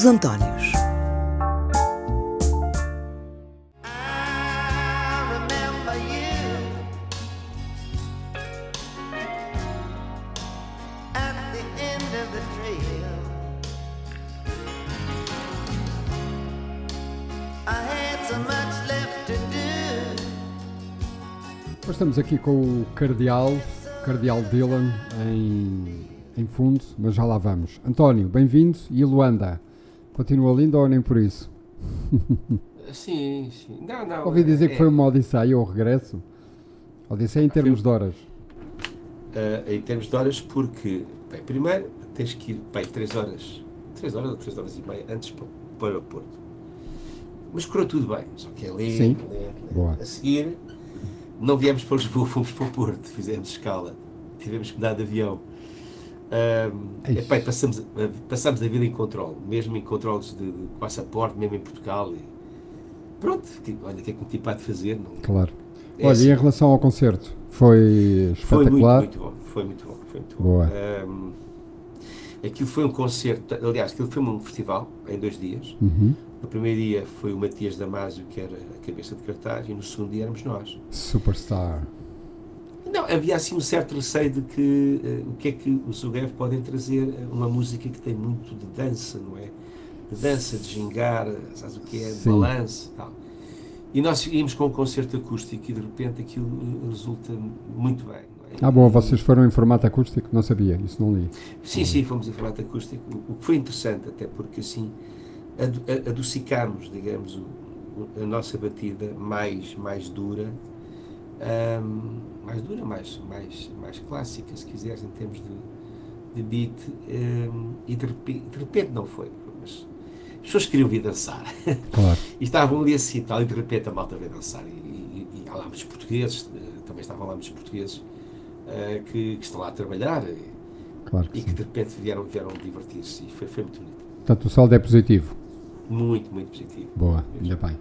Os Antónios. estamos aqui com o Cardeal, Cardeal Dylan, em, em fundo, mas já lá vamos. António, bem-vindo. E Luanda, continua linda ou nem por isso? Sim, sim. Não, não. Ouvi dizer é... que foi uma Odisseia ou regresso. Odisseia em termos de horas. Uh, em termos de horas, porque, bem, primeiro tens que ir, bem, 3 horas, 3 horas ou 3 horas e meia antes para, para o aeroporto. Mas correu tudo bem, só que é ler, Sim. ler, ler. A seguir, não viemos para Lisboa, fomos para o Porto, fizemos escala, tivemos que dar de avião. Um, epá, passamos, passamos a vida em controle, mesmo em controles de, de passaporte, mesmo em Portugal. E, pronto, que, olha, o que é que me tipo há de fazer? Não, claro. É olha, assim. e em relação ao concerto, foi espetacular? Foi muito, muito bom, foi muito bom. Foi muito Boa. bom. Um, aquilo foi um concerto, aliás, aquilo foi um festival em dois dias. Uhum. No primeiro dia foi o Matias Damasio, que era a cabeça de cartaz, e no segundo dia éramos nós. Superstar. Não, havia assim um certo receio de que uh, o que é que os Zugev podem trazer uma música que tem muito de dança, não é? De dança, de gingar, sabes o que é? De balanço tal. E nós íamos com um concerto acústico e de repente aquilo eh, resulta muito bem. É? Ah, bom, vocês foram em formato acústico? Não sabia, isso não li. Sim, sim, fomos em formato acústico, o que foi interessante, até porque assim adocicamos, digamos, a nossa batida mais, mais dura, um, mais dura, mais, mais, mais clássica, se quiseres, em termos de, de beat, um, e de repente, de repente, não foi, mas as pessoas queriam vir dançar. Claro. e estavam ali assim tal, e de repente a malta veio dançar. E, e, e há lá muitos portugueses, eh, também estavam lá muitos portugueses uh, que, que, estão lá a trabalhar e, claro que, e que de repente vieram, vieram divertir-se. E foi, foi muito bonito. Portanto, o saldo é positivo. Muito, muito positivo. Boa, ainda bem.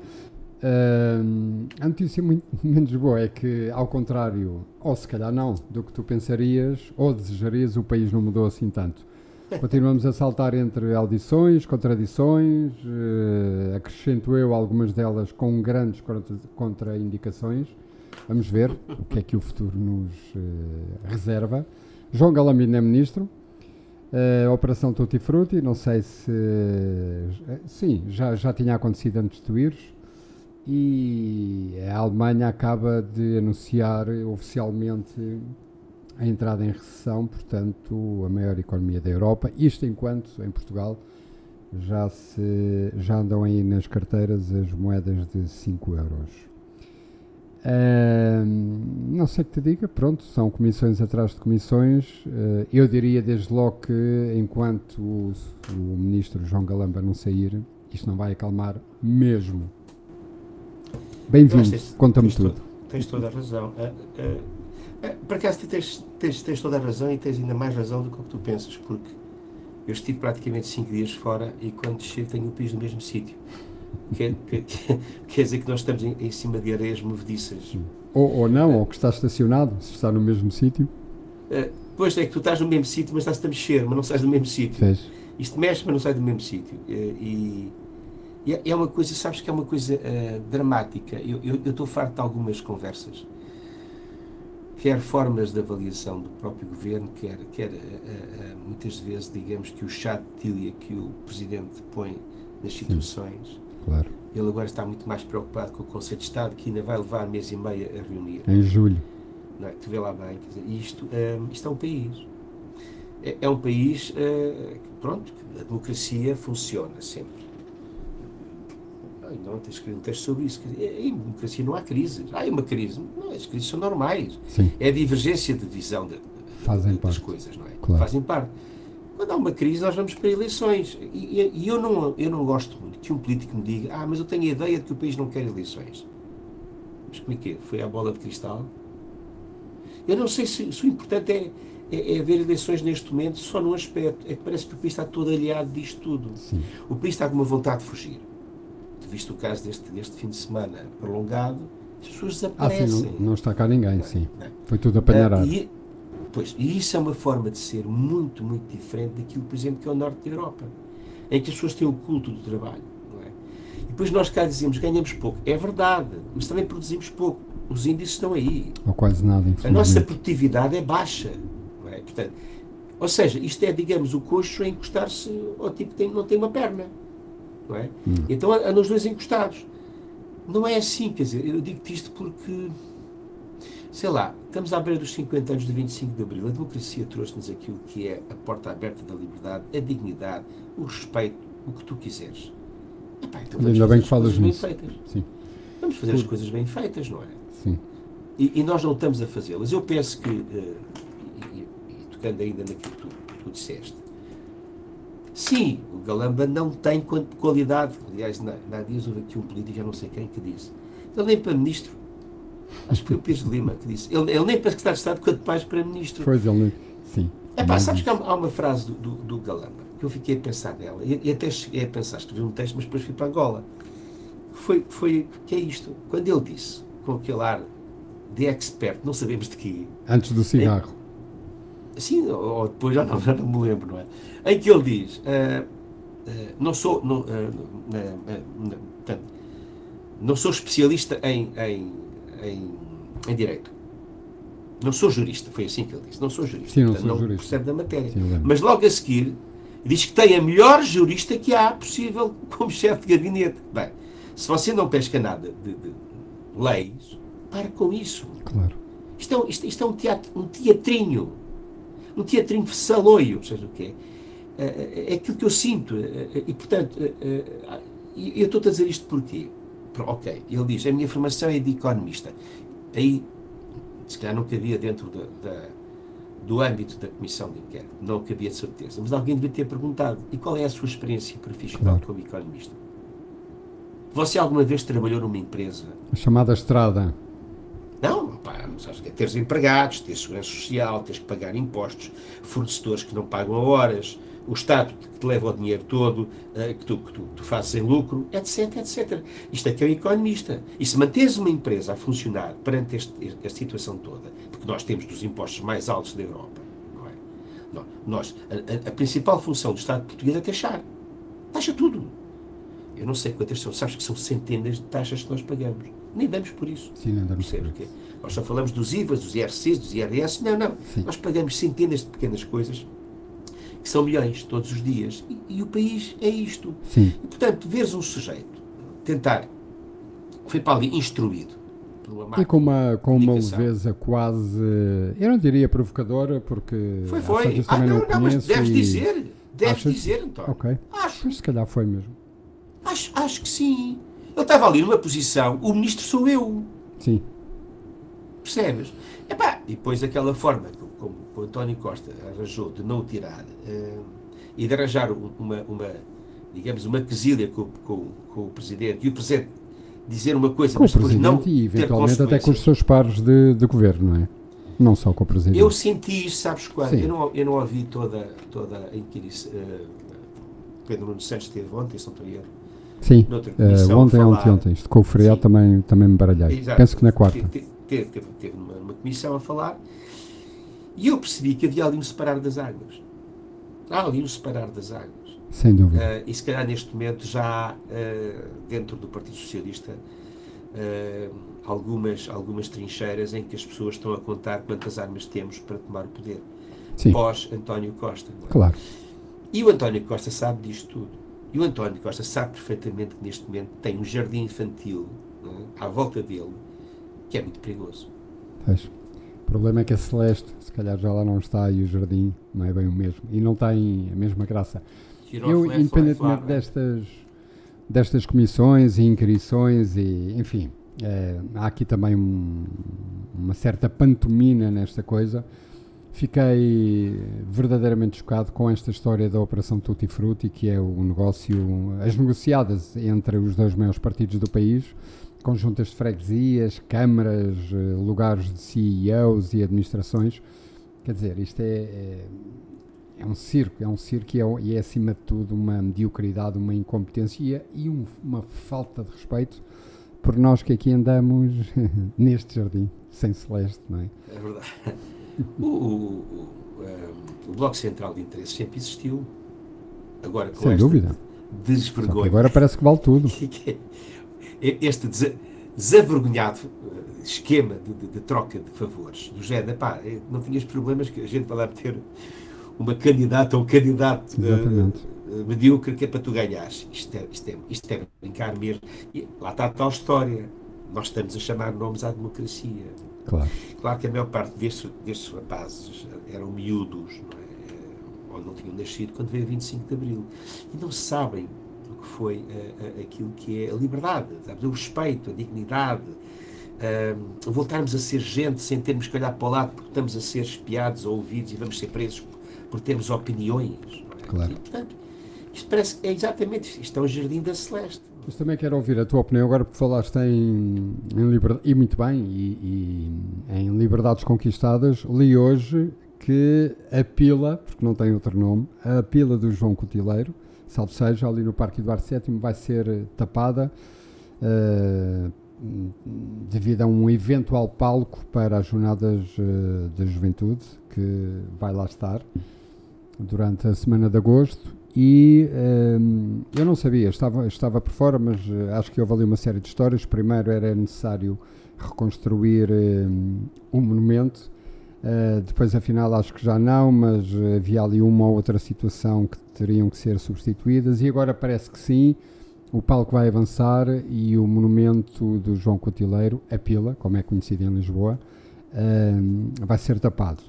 Uh, a notícia muito menos boa é que, ao contrário, ou se calhar não, do que tu pensarias ou desejarias, o país não mudou assim tanto. Continuamos a saltar entre audições, contradições, uh, acrescento eu algumas delas com grandes contraindicações. Vamos ver o que é que o futuro nos uh, reserva. João Galambino é ministro, Uh, Operação Tutti Frutti, não sei se. Sim, já, já tinha acontecido antes de tu ires. E a Alemanha acaba de anunciar oficialmente a entrada em recessão, portanto, a maior economia da Europa. Isto enquanto em Portugal já, se, já andam aí nas carteiras as moedas de 5 euros. Uh, não sei que te diga, pronto, são comissões atrás de comissões. Uh, eu diria desde logo que enquanto o, o, ministro João Galamba não sair, isto não vai acalmar mesmo. Bem-vindo, conta-me tudo. tens toda a razão. Uh, uh, por acaso tens, tens, tens toda a razão e tens ainda mais razão do que o que tu pensas, porque eu estive praticamente 5 dias fora e quando chego tenho o piso no mesmo sítio. Quer, quer, quer, dizer que nós estamos em, em cima de areias movediças. Ou, ou não, ou que está estacionado, se está no mesmo sítio. Uh, pois é que tu estás no mesmo sítio, mas estás a mexer, mas não sais do mesmo sítio. Isto mexe, mas não sai do mesmo sítio. Uh, e é, é uma coisa, sabes que é uma coisa uh, dramática. Eu, eu, eu estou farto de algumas conversas, quer formas de avaliação do próprio governo, quer, quer muitas vezes, digamos, que o chat de que o presidente põe nas situações. Sim Claro. Ele agora está muito mais preocupado com o Conselho de Estado, que ainda vai levar mês e meio a reunir. Em julho. Não é? Tu vê lá bem, dizer, isto, um, isto é um país. É, é um país uh, que, pronto, a democracia funciona sempre. Não, tens escrever um texto sobre isso. Dizer, em democracia não há crises. Há uma crise. Não, as crises são normais. Sim. É a divergência de visão de, Fazem das parte. coisas, não é? Claro. Fazem parte. Quando há uma crise, nós vamos para eleições. E, e, eu, não, eu não gosto muito que um político me diga: Ah, mas eu tenho a ideia de que o país não quer eleições. Mas como é que é? Foi a bola de cristal? Eu não sei se, se o importante é, é, é, haver eleições neste momento só num aspecto. É que parece que o país está todo aliado disto tudo. Sim. O país está com uma vontade de fugir. Visto o caso deste, deste fim de semana prolongado, as pessoas desaparecem. Ah, sim, não, não está cá ninguém, sim. Foi tudo apanhar uh, e, Pois, e isso é uma forma de ser muito, muito diferente daquilo, por exemplo, que é o norte da Europa. em que as pessoas têm o culto do trabalho. É? E depois nós cá dizemos ganhamos pouco. É verdade, mas também produzimos pouco. Os índices estão aí. Ou quase nada, A nossa produtividade é baixa. Não é? Portanto, ou seja, isto é, digamos, o coxo a encostar-se ao tipo que tem, não tem uma perna. Não é? Hum. Então andam os dois encostados. Não é assim, quer dizer, eu digo-te isto porque, sei lá, estamos à beira dos 50 anos de 25 de Abril. A democracia trouxe-nos aquilo que é a porta aberta da liberdade, a dignidade, o respeito, o que tu quiseres. Epá, então Ainda bem que falas nisso. Sim. Vamos fazer as coisas bem feitas, não é? Sim. E, e nós não estamos a fazê-las. Eu penso que, uh, e, e, e, tocando ainda naquilo que tu, que tu disseste, Sim, o Galamba não tem qualidade. Aliás, há dias houve aqui um político, já não sei quem, que disse. Ele nem para ministro. Acho que foi o Pires de Lima que disse. Ele, ele nem para secretário de Estado, quanto mais para ministro. Pois, ele Sim. É pá, sabes que há, há uma frase do, do, do, Galamba que eu fiquei a pensar nela. E, e até cheguei a pensar, escrevi um texto, mas depois fui para Angola. Foi, foi, que é isto? Quando ele disse, com aquele ar de expert, não sabemos de quê. Antes do cigarro. Sim, ou depois, já não, já não me lembro, não é? Em que ele diz, uh, uh, não sou, não, uh, portanto, não sou especialista em, em, em, em, Direito. Não sou jurista, foi assim que ele disse. Não sou jurista, Sim, não, portanto, sou não jurista. percebe da matéria. Sim, Mas logo a seguir, diz que tem a melhor jurista que há possível como chefe de gabinete. Bem, se você não pesca nada de, de leis, para com isso. Claro. Isto é, isto, isto é um, teatro, um teatrinho um teatrinho saloio, seja o que é, é aquilo que eu sinto. E, portanto, eu estou a dizer isto porquê? Ok, ele diz, a minha formação é de economista. Aí, se calhar não cabia dentro da, da, do âmbito da comissão de inquérito, não cabia de certeza, mas alguém devia ter perguntado, e qual é a sua experiência profissional claro. como economista? Você alguma vez trabalhou numa empresa? A chamada estrada. Não, pá, sabes teres empregados, teres segurança social, teres que pagar impostos, fornecedores que não pagam a horas, o Estado que te leva o dinheiro todo, uh, que, tu, que tu, tu, fazes em lucro, etc, etc. Isto é que é o economista. E se manteres uma empresa a funcionar perante esta situação toda, porque nós temos dos impostos mais altos da Europa, não é? Nós, a, a, a principal função do Estado português é taxar. Taxa tudo. Eu não sei quantas são, sabes que são centenas de taxas que nós pagamos nem damos por isso. Sim, não damos por isso. Nós só falamos dos IVAs, dos IRCs, dos IRS. Não, não. Sim. Nós pagamos centenas de pequenas coisas que são milhões todos os dias. E, e o país é isto. Sim. E, portanto, veres um sujeito tentar, foi para ali instruído. E com uma, com uma leveza quase, eu não diria provocadora, porque. Foi, foi. Ah, não, não, não mas deves dizer. Deves Achas? dizer, António. Ok. Acho. Mas se calhar foi mesmo. Acho, acho que sim. Eu estava ali numa posição, o ministro sou eu. Sim. Percebes? Epá, e depois aquela forma como o António Costa arranjou de não o tirar uh, e de arranjar uma, uma, digamos, uma quesilha com, com, com, o Presidente e o Presidente dizer uma coisa, com mas depois não e eventualmente até com os seus pares de, de governo, não é? Não só com o Presidente. Eu senti isso, sabes quando? Eu não, eu não ouvi toda, toda que disse, uh, Pedro Nuno Santos esteve ontem, se não estou a Sim, uh, ontem ou ontem, isto com o feriado também, também me baralhei. Exato. Penso que na quarta. Teve, teve, teve, teve uma, uma, comissão a falar e eu percebi que havia ali um separar das águas. Há ali um separar das águas. Sem dúvida. Uh, e se calhar neste momento já há, uh, dentro do Partido Socialista, uh, algumas, algumas trincheiras em que as pessoas estão a contar quantas armas temos para tomar o poder. Sim. Pós António Costa. É? Claro. E o António Costa sabe disto tudo. E o António Costa sabe perfeitamente que neste momento tem um jardim infantil é? à volta dele que é muito perigoso. Pois. O problema é que a Celeste, se calhar já lá não está e o jardim não é bem o mesmo. E não tem a mesma graça. Eu, independentemente destas, destas comissões e inquirições, e, enfim, é, há aqui também um, uma certa pantomina nesta coisa Fiquei verdadeiramente chocado com esta história da Operação Tutti Frutti, que é o negócio, as negociadas entre os dois maiores partidos do país, conjuntas de freguesias, câmaras, eh, lugares de CEOs e administrações. Quer dizer, isto é, é, é um circo, é um circo e é, e é, acima de tudo uma mediocridade, uma incompetência e um, uma falta de respeito por nós que aqui andamos neste jardim, sem celeste, não é? É verdade. O, o, o, um, o Bloco Central de Interesses sempre existiu. Agora, com Sem dúvida. desvergonha. Agora parece que vale tudo. este desavergonhado eh, esquema de, de, de, troca de favores, do género, pá, eh, não tinhas problemas que a gente vai lá meter uma candidata ou um candidato uh, medíocre que é para tu ganhares. Isto é, isto é, isto é brincar mesmo. E lá está a tal história. Nós estamos a chamar nomes à democracia. Claro. Claro que a maior parte destes, destes rapazes eram miúdos, não é? ou não tinham nascido quando veio 25 de Abril. E não sabem o que foi uh, aquilo que é a liberdade, sabes? o respeito, a dignidade, uh, voltarmos a ser gente sem termos que olhar para o lado porque estamos a ser espiados ou ouvidos e vamos ser presos por termos opiniões. É? Claro. E, portanto, isto parece é exatamente isto é um jardim da Celeste. Também quero ouvir a tua opinião agora porque falaste em, em liberdade, e muito bem, e, e, em liberdades conquistadas. Li hoje que a pila, porque não tem outro nome, a pila do João Cotileiro, salvo seja, ali no Parque Eduardo VII, vai ser tapada uh, devido a um eventual palco para as jornadas uh, da juventude, que vai lá estar durante a semana de agosto e um, eu não sabia, estava, estava por fora, mas uh, acho que houve ali uma série de histórias. Primeiro era necessário reconstruir um, um monumento, uh, depois afinal acho que já não, mas havia ali uma ou outra situação que teriam que ser substituídas e agora parece que sim. O palco vai avançar e o monumento do João Cotileiro, a Pila, como é conhecido em Lisboa, vai ser tapado.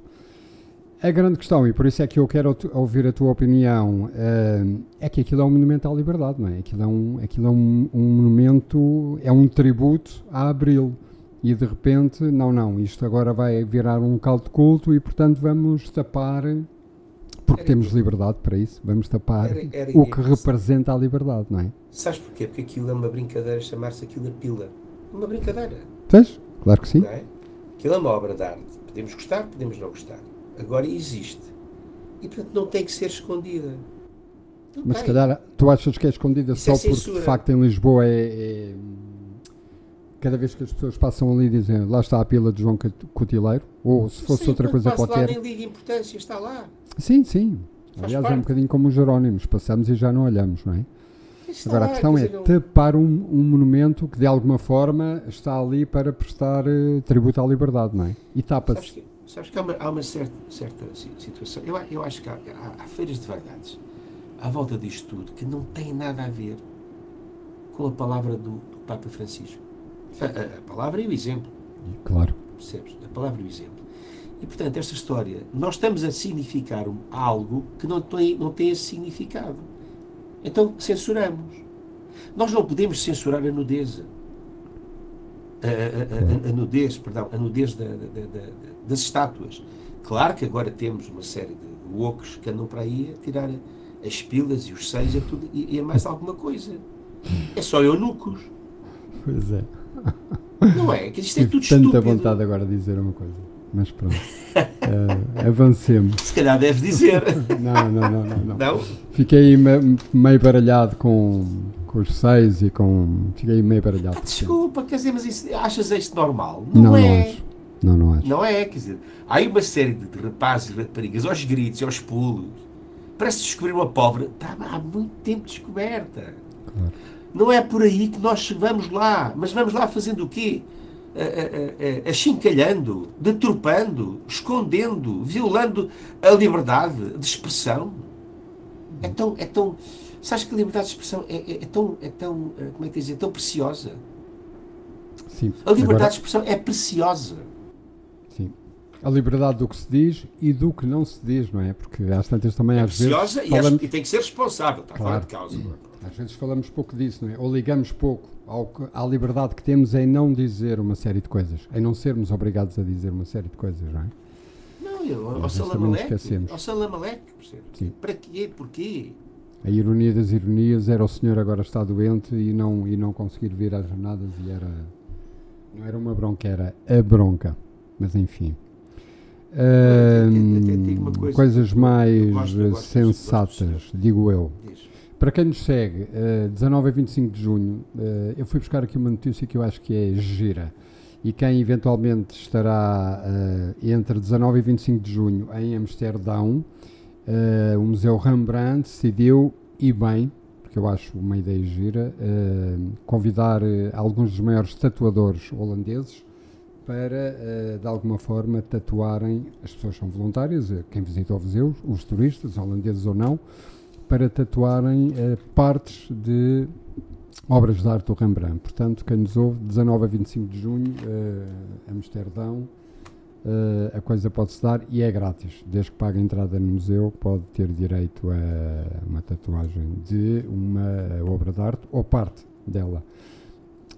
A grande questão, e por isso é que eu quero ouvir a tua opinião, uh, é que aquilo é um monumento à liberdade, não é? Aquilo é um, aquilo é um, um monumento, é um tributo a Abril. E de repente, não, não, isto agora vai virar um local de culto e portanto vamos tapar, porque era temos liberdade para isso, vamos tapar era, era o que representa a liberdade, não é? Sabes porquê? Porque aquilo é uma brincadeira, chamar-se aquilo a pila. Uma brincadeira. Tens? Claro que sim. Não é? Aquilo é uma obra de arte. Podemos gostar, podemos não gostar agora existe. E portanto não tem que ser escondida. Não Mas se calhar tu achas que é escondida Isso só é porque de facto em Lisboa é, é, Cada vez que as pessoas passam ali dizem lá está a pila de João Cotileiro, ou se fosse sim, outra coisa qualquer. Lá nem liga importância, está lá. Sim, sim. Faz Aliás, parte. é um bocadinho como os Jerónimos, passamos e já não olhamos, não é? Agora, a questão é tapar um, um, monumento que de alguma forma está ali para prestar uh, tributo à liberdade, não é? E tapa-se. Sabes que há uma, há uma certa, certa situação. Eu, eu acho que há, há, há, feiras de verdades à volta disto tudo que não têm nada a ver com a palavra do, do Papa Francisco. A, a, a, palavra e o exemplo. Claro. Percebes? A palavra e o exemplo. E portanto, esta história, nós estamos a significar algo que não tem, não tem esse significado. Então censuramos. Nós não podemos censurar a nudeza a, a, a, a, nudez, perdão, a nudez da, da, da, das estátuas. Claro que agora temos uma série de ocos que andam para aí a tirar as pilas e os seios e, tudo, e, e é mais alguma coisa. É só eunucos. Pois é. Não é? Que isto é tudo tanta estúpido. vontade agora de dizer uma coisa. Mas pronto. Uh, avancemos. Se calhar deve dizer. não, não, não, não, não. Não? Fiquei meio baralhado com, com os seis e com. Fiquei meio baralhado. Ah, desculpa, quer dizer, mas isso, achas isto normal? Não, não é. Acho. Não, não acho. Não é, quer dizer, há aí uma série de, rapazes e raparigas aos gritos e aos pulos. Parece descobrir uma pobre. Está há muito tempo descoberta. Claro. Não é por aí que nós vamos lá. Mas vamos lá fazendo o quê? achincalhando, deturpando, escondendo, violando a liberdade de expressão. É tão, é tão, Sabes que a liberdade de expressão é, é, é tão, é tão, eh, como é que dizer, tão preciosa. Sim. A liberdade Agora, de expressão é preciosa. Sim. A liberdade do que se diz e do que não se diz, não é? Porque às tantas também é às vezes. Falamos... E, tem que ser responsável, está claro. fora de causa. Às vezes falamos pouco disso, não é? Ou ligamos pouco ao, à liberdade que temos em não dizer uma série de coisas, em não sermos obrigados a dizer uma série de coisas, não é? Não, eu, ao Salamalec, ao Salamalec, Para quê? Porquê? A ironia das ironias era o senhor agora está doente e não, e não conseguir vir às jornadas e era. Não era uma bronca, era a bronca. Mas enfim. Uh, coisas mais gosto, sensatas, digo eu. Para quem nos segue, uh, 19 a 25 de junho, uh, eu fui buscar aqui uma notícia que eu acho que é gira. E quem eventualmente estará uh, entre 19 e 25 de junho em Amsterdão, o Museu Rembrandt decidiu, e bem, porque eu acho uma ideia gira, convidar alguns dos maiores tatuadores holandeses para, de alguma forma, tatuarem, as pessoas são voluntárias, quem visita o museu, os turistas, holandeses ou não, para tatuarem partes de obras de arte do Rembrandt. Portanto, quem nos ouve, 19 a 25 de junho, Amsterdão, a coisa pode-se dar e é grátis. Desde que pague a entrada no museu, pode ter direito a uma tatuagem de uma obra de arte ou parte dela,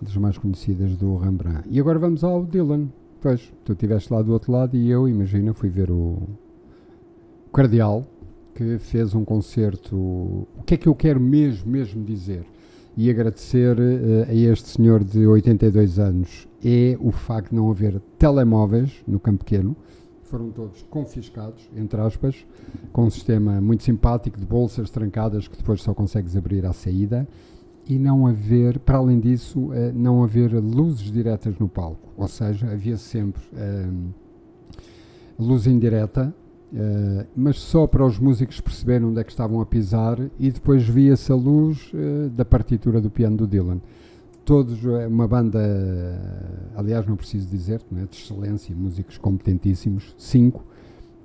das mais conhecidas do Rembrandt. E agora vamos ao Dylan. Pois, tu estiveste lá do outro lado e eu, imagina, fui ver o Cardeal, que fez um concerto. O que é que eu quero mesmo, mesmo dizer? e agradecer uh, a este senhor de 82 anos é o facto de não haver telemóveis no Campo Pequeno. Foram todos confiscados, entre aspas, com um sistema muito simpático de bolsas trancadas que depois só consegues abrir à saída. E não haver, para além disso, uh, não haver luzes diretas no palco. Ou seja, havia sempre uh, luz indireta Uh, mas só para os músicos perceberem onde é que estavam a pisar e depois via-se a luz uh, da partitura do piano do Dylan. Todos, uma banda, aliás, não preciso dizer, não é, de excelência, músicos competentíssimos, cinco.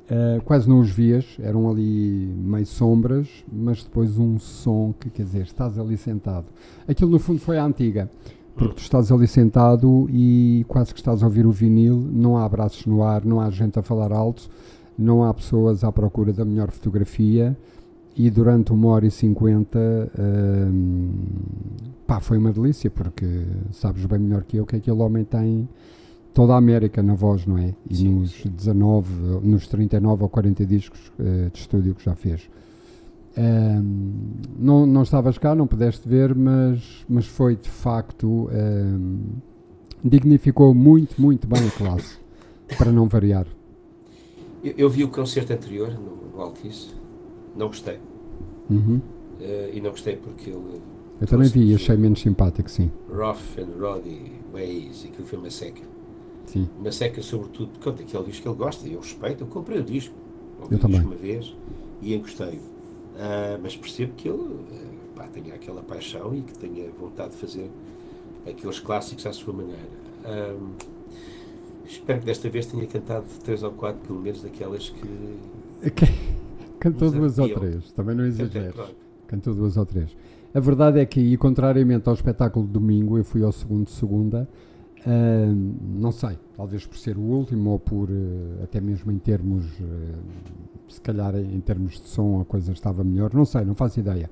Uh, quase não os vias, eram ali meio sombras, mas depois um som que, quer dizer, estás ali sentado. Aquilo no fundo foi a antiga, porque tu estás ali sentado e quase que estás a ouvir o vinil, não há braços no ar, não há gente a falar alto, não há pessoas à procura da melhor fotografia e durante uma hora e cinquenta hum, pá, foi uma delícia porque sabes bem melhor que eu que aquele homem tem toda a América na voz, não é? E sim, nos sim. 19, nos 39 ou 40 discos uh, de estúdio que já fez. Um, não, não estavas cá, não pudeste ver, mas, mas foi de facto. Um, dignificou muito, muito bem a classe, para não variar. Eu, eu, vi o concerto anterior no, no Altice, não gostei. Uhum. Uh, e não gostei porque ele. Eu também vi e achei menos simpático, sim. Rough and Roddy Ways, e aquilo foi uma seca. Sim. Uma seca, sobretudo, porque conta aquele disco que ele gosta e eu respeito. Eu comprei o disco. Ouvi eu também. uma vez e encostei. Uh, mas percebo que ele uh, pá, tenha aquela paixão e que tenha vontade de fazer aqueles clássicos à sua maneira. Uh, Espero que desta vez tenha cantado três ou quatro, pelo menos, daquelas que. Cantou duas ou três, também não exagero. Cantou duas ou três. A verdade é que, e contrariamente ao espetáculo de domingo, eu fui ao segundo de segunda. Uh, não sei, talvez por ser o último ou por uh, até mesmo em termos, uh, se calhar em termos de som a coisa estava melhor, não sei, não faço ideia.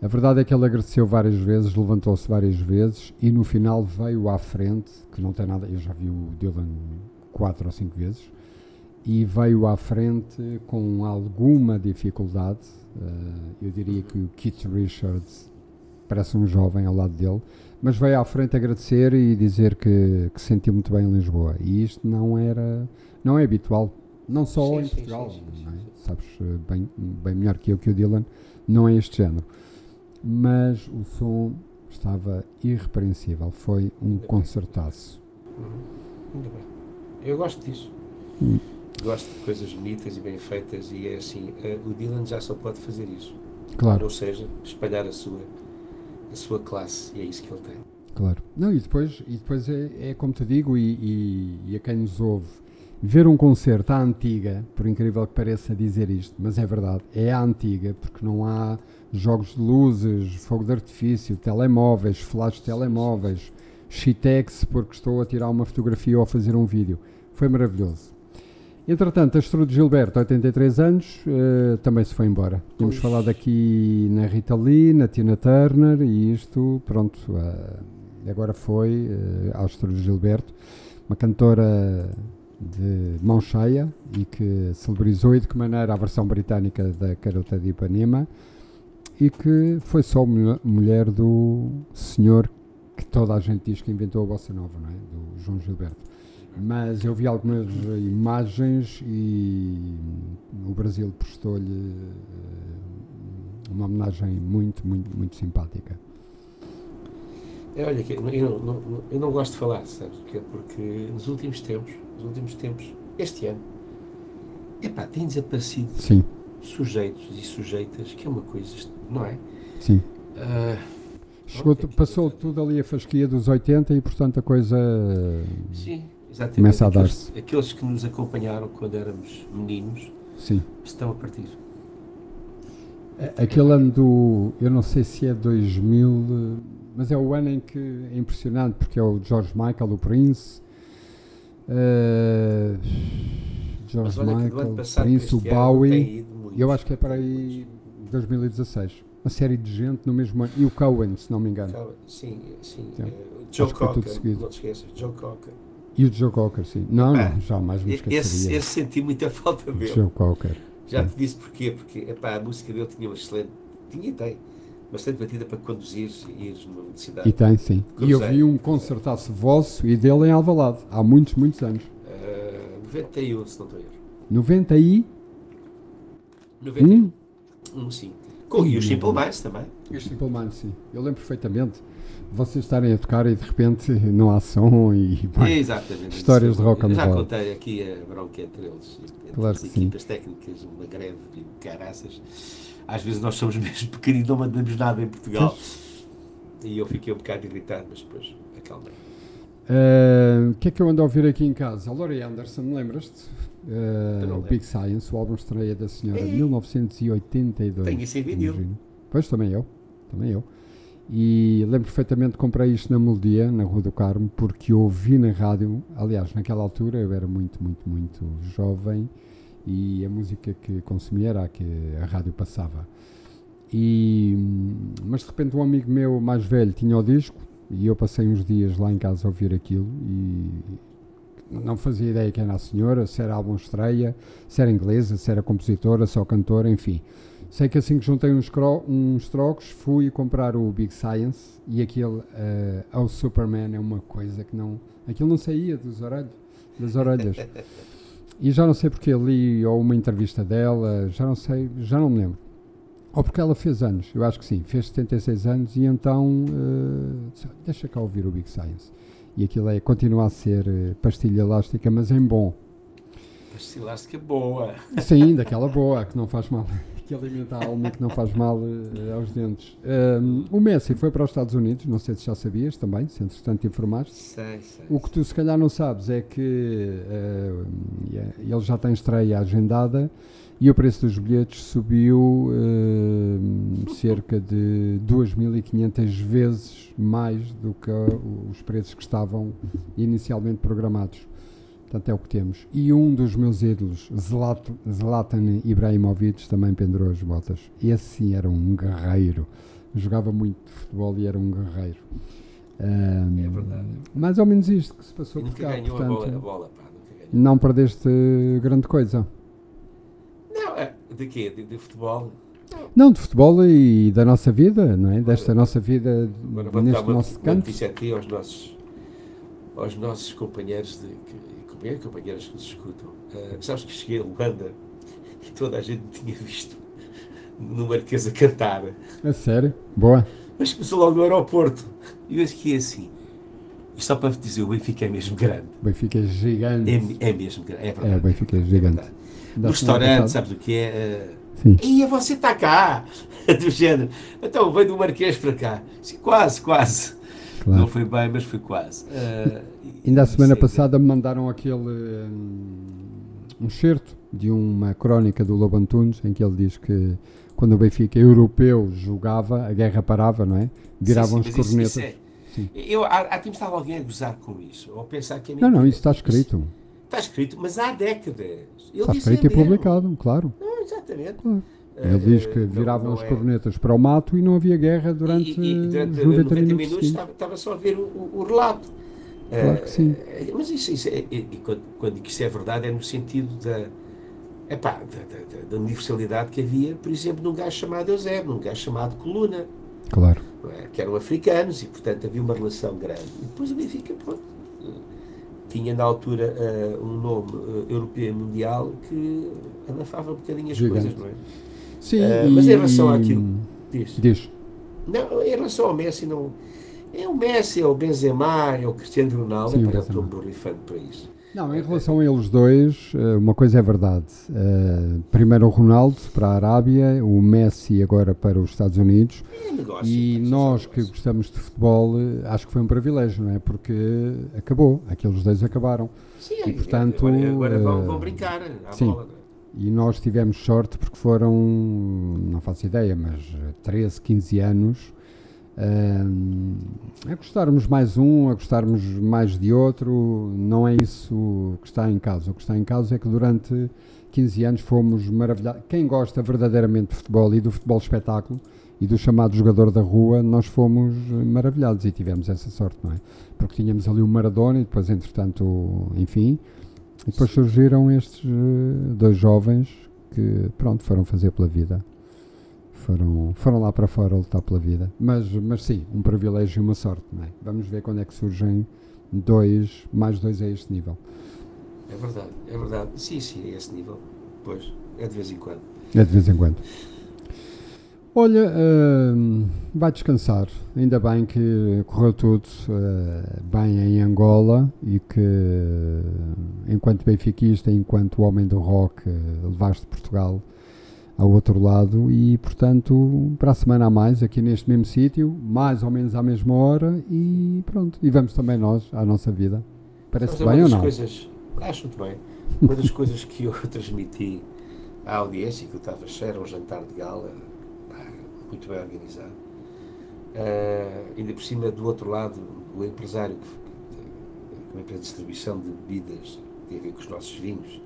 A verdade é que ele agradeceu várias vezes, levantou-se várias vezes e no final veio à frente, que não tem nada, eu já vi o Dylan quatro ou cinco vezes, e veio à frente com alguma dificuldade. Eu diria que o Keith Richards parece um jovem ao lado dele, mas veio à frente agradecer e dizer que, que sentiu muito bem em Lisboa. E isto não era, não é habitual, não só sim, em sim, Portugal, sim, é? sabes eh, bem, bem melhor que eu que o Dylan, não é este género mas o som estava irrepreensível. Foi um concertaço. Uhum. bem. Eu gosto disso. Hum. Gosto de coisas bonitas e bem feitas e é assim, uh, o Dylan já só pode fazer isso. Claro. Ou seja, espalhar a sua, a sua classe e é isso que ele tem. Claro. Não, e depois, e depois é, é como te digo, e, e, e a quem nos ouve, ver um concerto à antiga, por incrível que pareça dizer isto, mas é verdade, é à antiga, porque não há jogos de luzes, fogo de artifício, telemóveis, flash de telemóveis, Shitex, porque estou a tirar uma fotografia ou a fazer um vídeo. Foi maravilhoso. Entretanto, Astrudo Gilberto, 83 anos, uh, também se foi embora. Tínhamos falado aqui na Rita Lee, na Tina Turner e isto, pronto, uh, agora foi uh, Astrudo Gilberto, uma cantora de mão cheia e que celebrizou e de que maneira a versão britânica da Carota de Ipanema e que foi só mulher do senhor que toda a gente diz que inventou a bossa nova, não é? Do João Gilberto. Mas eu vi algumas imagens e o Brasil prestou-lhe eh, uma homenagem muito, muito, muito simpática. É, olha, eu não, não, eu não gosto de falar, sabes? Porque, porque nos últimos tempos, nos últimos tempos, este ano, epá, tem desaparecido Sim sujeitos e sujeitas, que é uma coisa, não é? Sim. Uh, Chegou, passou tudo ali a fasquia dos 80 e, portanto, a coisa Sim, começa a dar-se. Aqueles, que nos acompanharam quando éramos meninos Sim. estão a partir. Aquele ano do. Eu não sei se é 2000, mas é o ano em que é impressionante, porque é o George Michael, o Prince. Uh, George Michael, Prince, o Bowie. Eu acho que é para aí 2016. Uma série de gente no mesmo ano. E o Cohen, se não me engano. Sim, sim. É. Joe Cocker, não te esqueças, Joe Cocker. E o Joe Cocker, sim. Não, ah, não, jamais me esqueceria. Esse, esse senti muita falta dele. Joe Cocker. Já sim. te disse porquê, porque epá, a música dele tinha uma excelente, tinha e tem, bastante batida para conduzir e ir numa velocidade. E tem, sim. E eu vi um concertaço vosso e dele em Alvalade, há muitos, muitos anos. Uh, 91, se não estou a erro. 90 e... 91? Um, sim. Com, e os Simple Minds também. E os Simple Minds, sim. Eu lembro perfeitamente vocês estarem a tocar e de repente não há som e bem, Exatamente, histórias de rock and roll. Já contei aqui a bronca entre eles, entre claro as equipas sim. técnicas, uma greve de caraças. Às vezes nós somos mesmo pequeninos, não mandamos nada em Portugal. E eu fiquei um bocado irritado, mas depois acalmei. Uh, o que é que eu ando a ouvir aqui em casa? A Laurie Anderson, lembras-te? Uh, Big Science, o álbum estreia da senhora, de 1982. Tenho isso em vinil. Pois, também eu. Também eu. E lembro perfeitamente que comprei isto na Melodia, na Rua do Carmo, porque ouvi na rádio. Aliás, naquela altura eu era muito, muito, muito jovem e a música que consumia era a que a rádio passava. E, mas de repente um amigo meu mais velho tinha o disco e eu passei uns dias lá em casa a ouvir aquilo e não fazia ideia quem era a senhora, se era álbum estreia, se era inglesa, se era compositora, só cantora, enfim. Sei que assim que juntei uns, uns trocos, fui comprar o Big Science e aquele uh, ao Superman é uma coisa que não. Aquilo não saía dos orelhos, das orelhas. e já não sei porque li ou uma entrevista dela, já não sei, já não me lembro. Ou porque ela fez anos, eu acho que sim, fez 76 anos e então uh, deixa cá ouvir o Big Science. E aquilo é, continua a ser uh, pastilha elástica, mas em bom. Pastilha elástica boa. Sim, daquela boa, que não faz mal que alimenta a alma que não faz mal uh, aos dentes. Um, o Messi foi para os Estados Unidos, não sei se já sabias também, se entretanto te informaste. Sei, sei, o que tu se calhar não sabes é que uh, ele já tem estreia agendada e o preço dos bilhetes subiu uh, cerca de 2.500 vezes mais do que os preços que estavam inicialmente programados. Portanto, é o que temos. E um dos meus ídolos, Zlatan Ibrahimovic, também pendurou as botas. Esse sim era um guerreiro. Jogava muito futebol e era um guerreiro. Um, é verdade. Mais ou menos isto que se passou por cá. Portanto, a bola, a bola, pá, não perdeste grande coisa. Não, é, de quê? De, de futebol? Não, de futebol e da nossa vida, não é? Desta nossa vida, Agora, neste nosso canto. Uma aqui aos nossos, aos nossos companheiros de, que, companheiros companheiras que nos escutam, uh, sabes que cheguei a Luanda e toda a gente me tinha visto no Marquês a cantar. É sério? Boa. Mas começou logo no aeroporto. E eu fiquei assim. E só para dizer, o Benfica é mesmo grande. O Benfica é gigante. É, é mesmo grande, é verdade. É, o Benfica é gigante. É no restaurante, sabes o que é? Uh, Sim. E você está cá, do género. Então, veio do Marquês para cá. Sim, quase, quase. Claro. Não foi bem, mas foi quase. Uh, Ainda a semana passada me mandaram aquele um, um certo de uma crónica do Lobo Antunes em que ele diz que quando o Benfica europeu jogava, a guerra parava, não é? Viravam sim, sim, as cornetas. Isso, isso é. Eu, há, há tempos estava alguém a gozar com isso, ou pensar que é Não, não, isso está escrito. Está escrito, mas há décadas. Ele está escrito e publicado, claro. Não, exatamente. Claro. Ele diz que viravam as é. cornetas para o mato e não havia guerra durante, e, e, durante 90, 90 minutos. minutos estava, estava, só a ver o, o, relato. Claro que sim. Uh, mas isso, isso é, e quando, quando isso é verdade, é no sentido da, epá, da, da, da, universalidade que havia, por exemplo, num gajo chamado Eusébio, num gajo chamado Coluna. Claro. É? Que eram africanos e, portanto, havia uma relação grande. E depois o Benfica, pronto, tinha na altura uh, um nome uh, europeu mundial que abafava um bocadinho as Gigante. coisas, não é? Sim, uh, mas em relação àquilo. Diz. diz. Não, em relação ao Messi, não. É o Messi, é o Benzema, é o Cristiano Ronaldo, Sim, eu estou borrifando para isso. Não, em relação a eles dois, eh, uma coisa é verdade. Uh, primeiro o Ronaldo para a Arábia, o Messi agora para os Estados Unidos. É negócio, e nós que gostamos de futebol, acho que foi um privilégio, não é? Porque acabou, aqueles dois acabaram. Sim, e, portanto, agora, agora vão, vão, brincar à sim, bola. É? E nós tivemos sorte porque foram, não faço ideia, mas 13, 15 anos a gostarmos mais um, a gostarmos mais de outro, não é isso que está em causa. O que está em causa é que durante 15 anos fomos maravilhados. Quem gosta verdadeiramente de futebol e do futebol espetáculo e do chamado jogador da rua, nós fomos maravilhados e tivemos essa sorte, não é? Porque tínhamos ali o Maradona e depois, entretanto, enfim, depois surgiram estes eh, dois jovens que, pronto, foram fazer pela vida foram, foram lá para fora lutar pela vida. Mas, mas sim, um privilégio e uma sorte. Não é? Vamos ver quando é que surgem dois, mais dois a este nível. É verdade, é verdade. Sim, sim, é esse nível. Pois, é de vez em quando. É de vez em quando. Olha, uh, vai descansar. Ainda bem que correu tudo uh, bem em Angola e que, enquanto benfiquista, enquanto homem do rock, uh, levaste Portugal ao outro lado e, portanto, para a semana a mais, aqui neste mesmo sítio, mais ou menos à mesma hora e pronto. E vamos também nós à nossa vida. Parece bem ou não? Coisas, acho muito bem. Uma das coisas que eu transmiti à audiência, que eu estava cheio, era um jantar de gala, muito bem organizado. Uh, ainda por cima, do outro lado, o empresário, que, que, uma empresa de distribuição de bebidas, tem a ver com os nossos vinhos,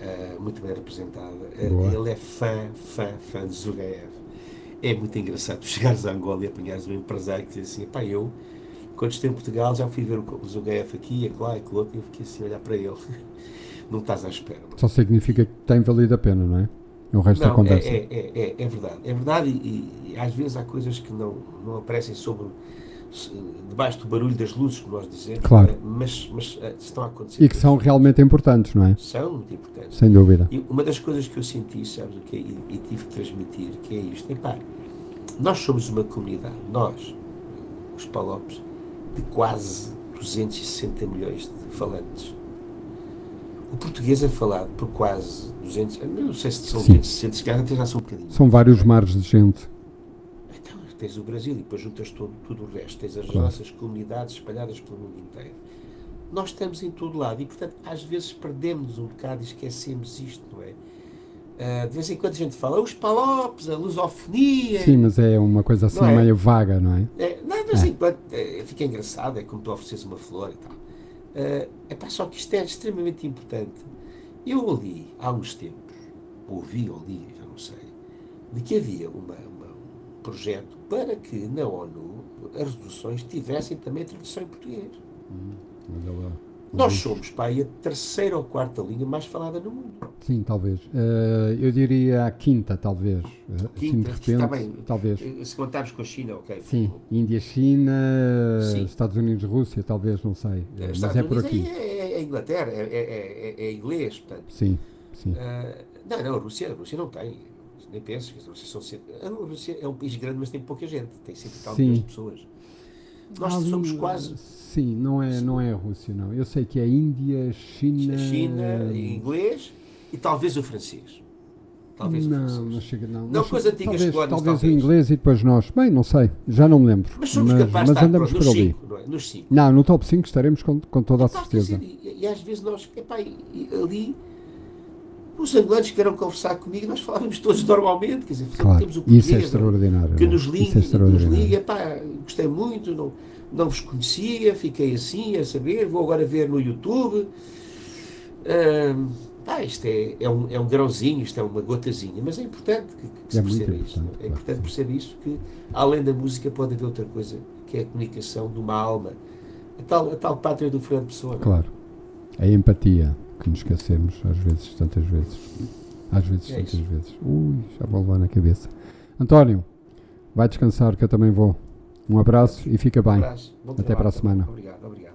uh, muito bem representada. Uh, ele é fã, fã, fã de Zugaev. É muito engraçado chegares a Angola e apanhares um empresário que diz assim: pá, eu, quando estive em Portugal, já fui ver o Zugaev aqui, e lá, e outro, e eu fiquei assim a olhar para ele. não estás à espera. Não. Só significa que tem valido a pena, não é? O resto não, acontece. É, é, é, é, verdade. É verdade, e, e, às vezes há coisas que não, não aparecem sobre debaixo do barulho das luzes, que nós dizemos, claro. É? mas, mas uh, estão a acontecer. E que são realmente importantes, não é? São muito importantes. Sem dúvida. E uma das coisas que eu senti, sabes o que é, e, e, tive que transmitir, que é isto, epá, nós somos uma comunidade, nós, os Palopes, de quase 260 milhões de falantes. O português é falado por quase 200, não sei se são 260, se calhar até já são um bocadinho. São vários mares de gente tens o Brasil e depois juntas todo, tudo o resto, tens as nossas comunidades espalhadas pelo mundo inteiro. Nós estamos em todo lado e, portanto, às vezes perdemos um bocado e esquecemos isto, não é? Uh, de vez em quando a gente fala os palopes, a lusofonia. Sim, mas é uma coisa assim é? meio vaga, não é? é não, de vez em é. quando é, fica engraçado, é como tu ofereces uma flor e tal. Uh, é só que isto é extremamente importante. Eu li há uns tempos, ouvi ou li, já não sei, de que havia uma, projeto para que na ONU as resoluções tivessem também tradução em português. Hum, Nós somos, pá, a terceira ou quarta língua mais falada no mundo. Sim, talvez. Uh, eu diria a quinta, talvez. Quinta, assim, de repente, bem, talvez. Eh, se contarmos com a China, ok. Sim, Índia, China, Sim. Estados Unidos, Rússia, talvez, não sei. É, mas é por aqui. É, é, é Inglaterra, é, é, é, inglês, portanto. Sim, sim. Uh, não, não, a Rússia, a Rússia não tem nem penso, que vocês são é um país grande, mas tem pouca gente, tem sempre tal milhões de pessoas. Nós Ali, somos quase. Sim, não é, não é a Rússia, não. Eu sei que é Índia, China. China, inglês e talvez o francês. Talvez não, o francês. não chega, não. Não com as antigas talvez, colónias. Talvez, talvez o inglês e depois nós. Bem, não sei, já não me lembro. Mas somos mas, capazes mas de andamos por ali. Cinco, não, é? nos cinco. não, no top 5 estaremos com, com toda a certeza. Dizer, e, e, às vezes nós, epá, ali os angolanos que vieram conversar comigo, nós falávamos todos normalmente, quer dizer, claro, temos o poder isso é extraordinário, que nos liga, é nos liga, pá, gostei muito, não, não vos conhecia, fiquei assim a saber, vou agora ver no YouTube. Uh, pá, isto é, é, um, é um grãozinho, isto é uma gotazinha, mas é importante que, que se é perceba isso. É importante perceber isso, que além da música pode haver outra coisa, que é a comunicação de uma alma. A tal, a tal pátria do Fernando Pessoa. É? Claro. A empatia que nos esquecemos às vezes, tantas vezes. Às vezes, é tantas isso. vezes. Ui, já vou levar na cabeça. António, vai descansar que eu também vou. Um abraço e fica bem. Um Até para a semana. Obrigado, obrigado.